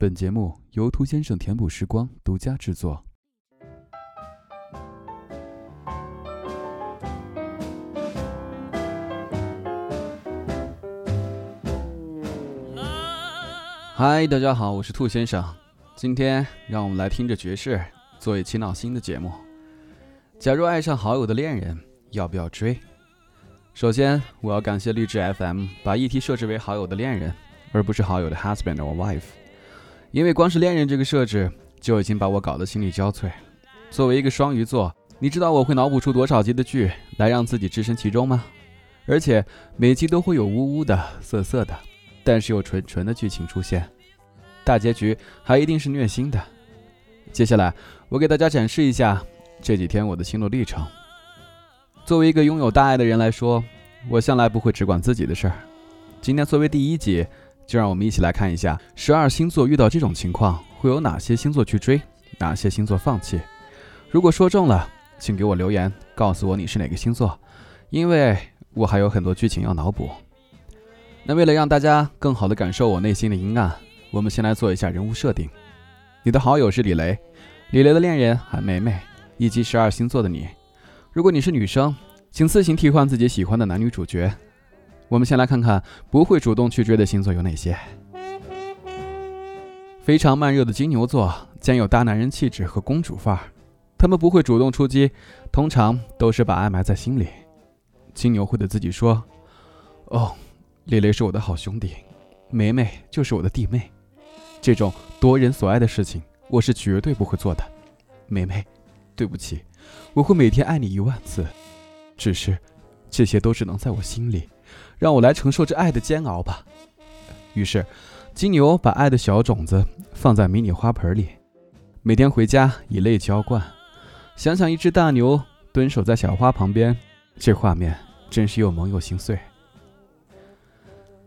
本节目由兔先生填补时光独家制作。嗨，大家好，我是兔先生。今天让我们来听着爵士做一期闹心的节目。假如爱上好友的恋人，要不要追？首先，我要感谢励志 FM 把议题设置为好友的恋人，而不是好友的 husband or wife。因为光是恋人这个设置就已经把我搞得心力交瘁。作为一个双鱼座，你知道我会脑补出多少集的剧来让自己置身其中吗？而且每集都会有呜呜的、涩涩的。但是又纯纯的剧情出现，大结局还一定是虐心的。接下来，我给大家展示一下这几天我的心路历程。作为一个拥有大爱的人来说，我向来不会只管自己的事儿。今天作为第一集，就让我们一起来看一下十二星座遇到这种情况会有哪些星座去追，哪些星座放弃。如果说中了，请给我留言告诉我你是哪个星座，因为我还有很多剧情要脑补。那为了让大家更好的感受我内心的阴暗，我们先来做一下人物设定。你的好友是李雷，李雷的恋人韩梅梅，以及十二星座的你。如果你是女生，请自行替换自己喜欢的男女主角。我们先来看看不会主动去追的星座有哪些。非常慢热的金牛座，兼有大男人气质和公主范儿，他们不会主动出击，通常都是把爱埋在心里。金牛会对自己说：“哦。”李雷是我的好兄弟，梅梅就是我的弟妹，这种夺人所爱的事情，我是绝对不会做的。梅梅，对不起，我会每天爱你一万次，只是这些都只能在我心里，让我来承受这爱的煎熬吧。于是，金牛把爱的小种子放在迷你花盆里，每天回家以泪浇灌。想想一只大牛蹲守在小花旁边，这画面真是又萌又心碎。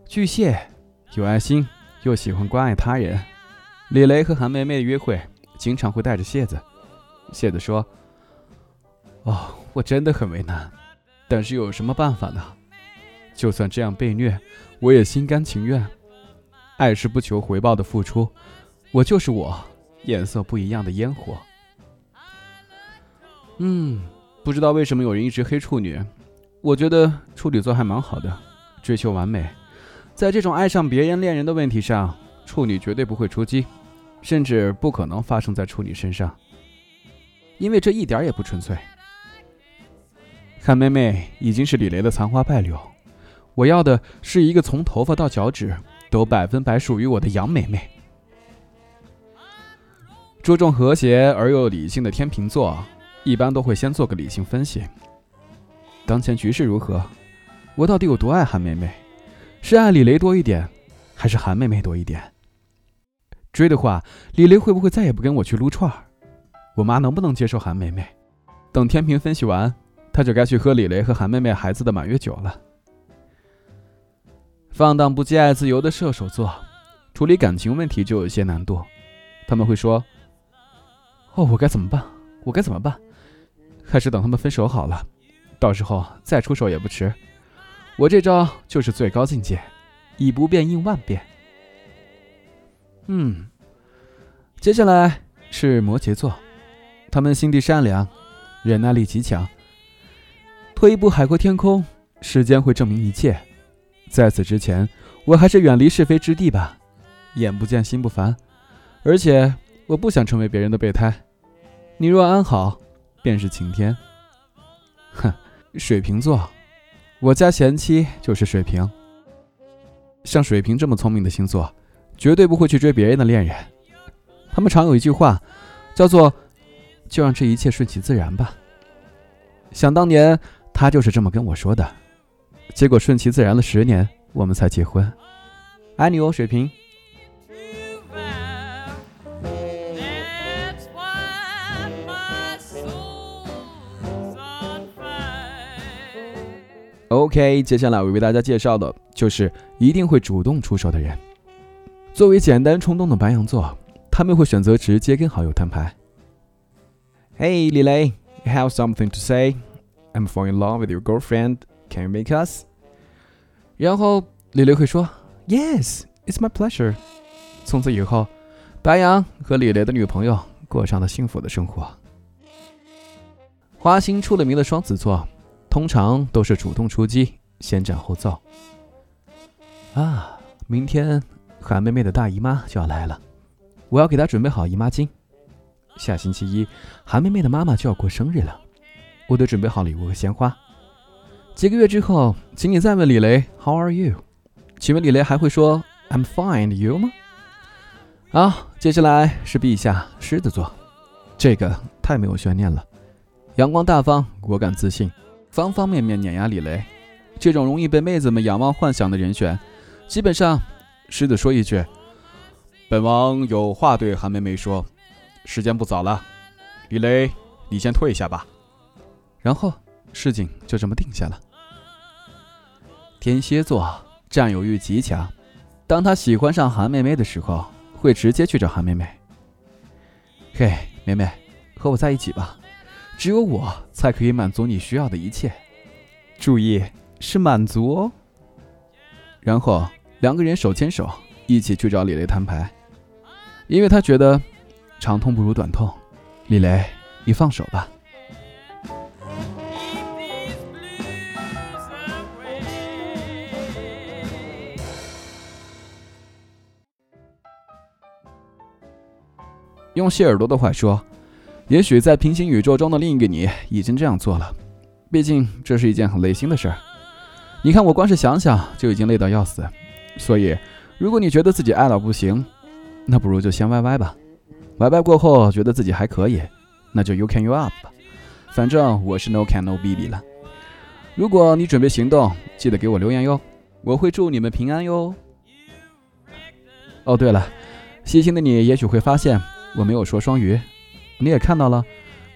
巨蟹有爱心，又喜欢关爱他人。李雷和韩梅梅约会经常会带着蟹子。蟹子说：“哦，我真的很为难，但是又有什么办法呢？就算这样被虐，我也心甘情愿。爱是不求回报的付出，我就是我，颜色不一样的烟火。”嗯，不知道为什么有人一直黑处女，我觉得处女座还蛮好的，追求完美。在这种爱上别人恋人的问题上，处女绝对不会出击，甚至不可能发生在处女身上，因为这一点也不纯粹。韩妹妹已经是李雷的残花败柳，我要的是一个从头发到脚趾都百分百属于我的杨妹妹。注重和谐而又理性的天秤座，一般都会先做个理性分析：当前局势如何？我到底有多爱韩梅梅？是爱李雷多一点，还是韩妹妹多一点？追的话，李雷会不会再也不跟我去撸串儿？我妈能不能接受韩妹妹？等天平分析完，她就该去喝李雷和韩妹妹孩子的满月酒了。放荡不羁、爱自由的射手座，处理感情问题就有些难度。他们会说：“哦，我该怎么办？我该怎么办？还是等他们分手好了，到时候再出手也不迟。”我这招就是最高境界，以不变应万变。嗯，接下来是摩羯座，他们心地善良，忍耐力极强。退一步海阔天空，时间会证明一切。在此之前，我还是远离是非之地吧。眼不见心不烦，而且我不想成为别人的备胎。你若安好，便是晴天。哼，水瓶座。我家贤妻就是水瓶。像水瓶这么聪明的星座，绝对不会去追别人的恋人。他们常有一句话，叫做“就让这一切顺其自然吧”。想当年，他就是这么跟我说的。结果顺其自然了十年，我们才结婚。爱你哦，水瓶。OK，接下来我为大家介绍的就是一定会主动出手的人。作为简单冲动的白羊座，他们会选择直接跟好友摊牌。Hey，李雷，I have something to say. I'm falling in love with your girlfriend. Can you make us？然后李雷会说，Yes，it's my pleasure。从此以后，白羊和李雷的女朋友过上了幸福的生活。花心出了名的双子座，通常都是主动出击，先斩后奏。啊，明天韩妹妹的大姨妈就要来了，我要给她准备好姨妈巾。下星期一，韩妹妹的妈妈就要过生日了，我得准备好礼物和鲜花。几个月之后，请你再问李雷 “How are you？” 请问李雷还会说 “I'm fine”，you 吗？好，接下来是陛下狮子座，这个太没有悬念了，阳光大方，果敢自信，方方面面碾压李雷。这种容易被妹子们仰望幻想的人选，基本上狮子说一句：“本王有话对韩梅梅说。”时间不早了，李雷，你先退下吧。然后事情就这么定下了。天蝎座占有欲极强，当他喜欢上韩妹妹的时候，会直接去找韩妹妹。嘿，妹妹，和我在一起吧，只有我才可以满足你需要的一切。注意，是满足哦。然后两个人手牵手一起去找李雷摊牌，因为他觉得。长痛不如短痛，李雷，你放手吧。用谢耳朵的话说，也许在平行宇宙中的另一个你已经这样做了，毕竟这是一件很累心的事儿。你看我光是想想就已经累到要死，所以如果你觉得自己爱到不行，那不如就先歪歪吧。歪歪过后觉得自己还可以，那就 You can you up 吧。反正我是 No can no BB 了。如果你准备行动，记得给我留言哟，我会祝你们平安哟。哦，对了，细心的你也许会发现我没有说双鱼，你也看到了，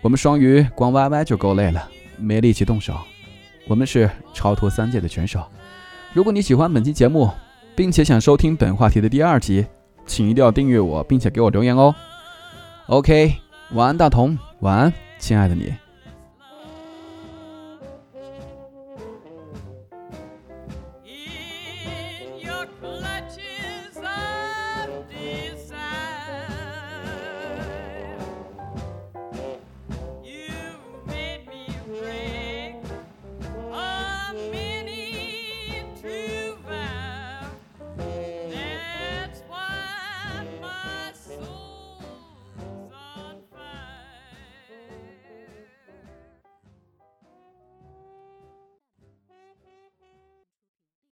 我们双鱼光 YY 就够累了，没力气动手。我们是超脱三界的拳手。如果你喜欢本期节目，并且想收听本话题的第二集，请一定要订阅我，并且给我留言哦。OK，晚安，大同，晚安，亲爱的你。In your clutches.